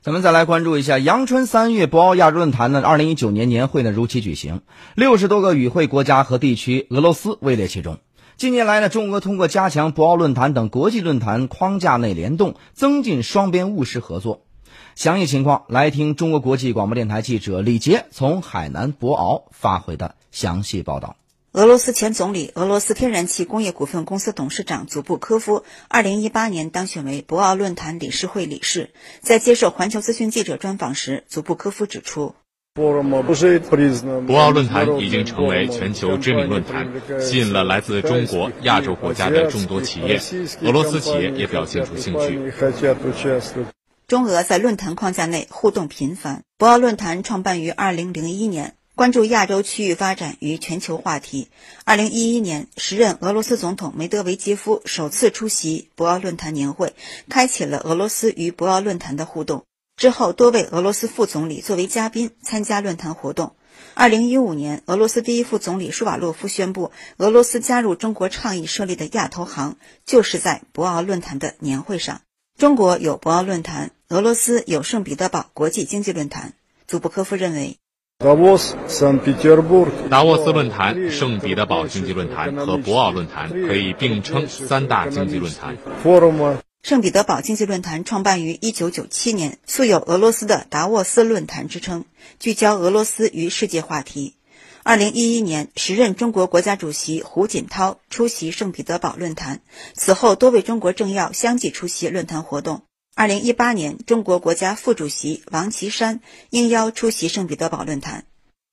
咱们再来关注一下，阳春三月博鳌亚洲论坛呢，二零一九年年会呢如期举行，六十多个与会国家和地区，俄罗斯位列其中。近年来呢，中俄通过加强博鳌论坛等国际论坛框架内联动，增进双边务实合作。详细情况，来听中国国际广播电台记者李杰从海南博鳌发回的详细报道。俄罗斯前总理、俄罗斯天然气工业股份公司董事长祖布科夫，二零一八年当选为博鳌论坛理事会理事。在接受环球资讯记者专访时，祖布科夫指出，博鳌论坛已经成为全球知名论坛，吸引了来自中国、亚洲国家的众多企业，俄罗斯企业也表现出兴趣。中俄在论坛框架内互动频繁。博鳌论坛创办于二零零一年。关注亚洲区域发展与全球话题。二零一一年，时任俄罗斯总统梅德韦杰夫首次出席博鳌论坛年会，开启了俄罗斯与博鳌论坛的互动。之后，多位俄罗斯副总理作为嘉宾参加论坛活动。二零一五年，俄罗斯第一副总理舒瓦洛夫宣布，俄罗斯加入中国倡议设立的亚投行，就是在博鳌论坛的年会上。中国有博鳌论坛，俄罗斯有圣彼得堡国际经济论坛。祖布科夫认为。达沃斯论坛、圣彼得堡经济论坛和博鳌论坛可以并称三大经济论坛。圣彼得堡经济论坛创办于1997年，素有俄罗斯的达沃斯论坛之称，聚焦俄罗斯与世界话题。2011年，时任中国国家主席胡锦涛出席圣彼得堡论坛，此后多位中国政要相继出席论坛活动。二零一八年，中国国家副主席王岐山应邀出席圣彼得堡论坛。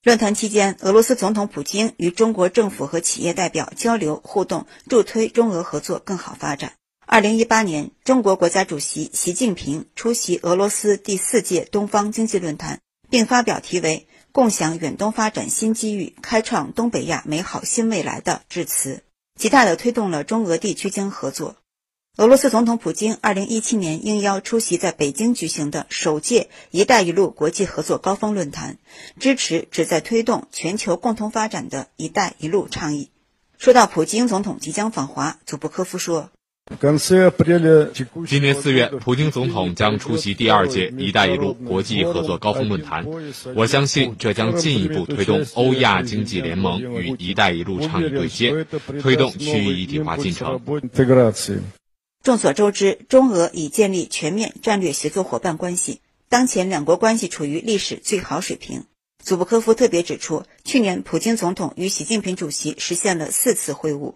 论坛期间，俄罗斯总统普京与中国政府和企业代表交流互动，助推中俄合作更好发展。二零一八年，中国国家主席习近平出席俄罗斯第四届东方经济论坛，并发表题为“共享远东发展新机遇，开创东北亚美好新未来”的致辞，极大地推动了中俄地区间合作。俄罗斯总统普京二零一七年应邀出席在北京举行的首届“一带一路”国际合作高峰论坛，支持旨在推动全球共同发展的一带一路倡议。说到普京总统即将访华，祖布科夫说：“今年四月，普京总统将出席第二届“一带一路”国际合作高峰论坛，我相信这将进一步推动欧亚经济联盟与“一带一路”倡议对接，推动区域一体化进程。”众所周知，中俄已建立全面战略协作伙伴关系，当前两国关系处于历史最好水平。祖布科夫特别指出，去年普京总统与习近平主席实现了四次会晤。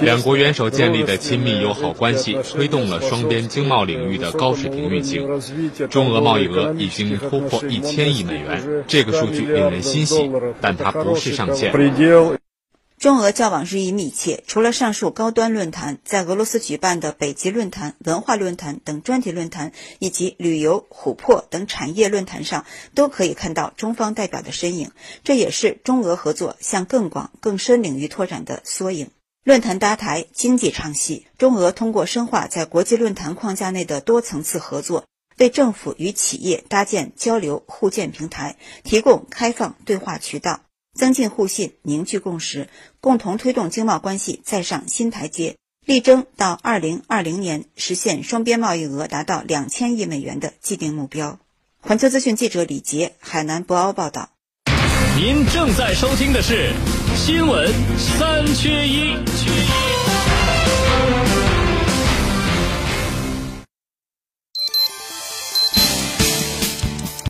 两国元首建立的亲密友好关系，推动了双边经贸领域的高水平运行。中俄贸易额已经突破一千亿美元，这个数据令人欣喜，但它不是上限。中俄交往日益密切，除了上述高端论坛，在俄罗斯举办的北极论坛、文化论坛等专题论坛，以及旅游、琥珀等产业论坛上，都可以看到中方代表的身影。这也是中俄合作向更广、更深领域拓展的缩影。论坛搭台，经济唱戏，中俄通过深化在国际论坛框架内的多层次合作，为政府与企业搭建交流互鉴平台，提供开放对话渠道。增进互信，凝聚共识，共同推动经贸关系再上新台阶，力争到二零二零年实现双边贸易额达到两千亿美元的既定目标。环球资讯记者李杰，海南博鳌报道。您正在收听的是新闻三缺一。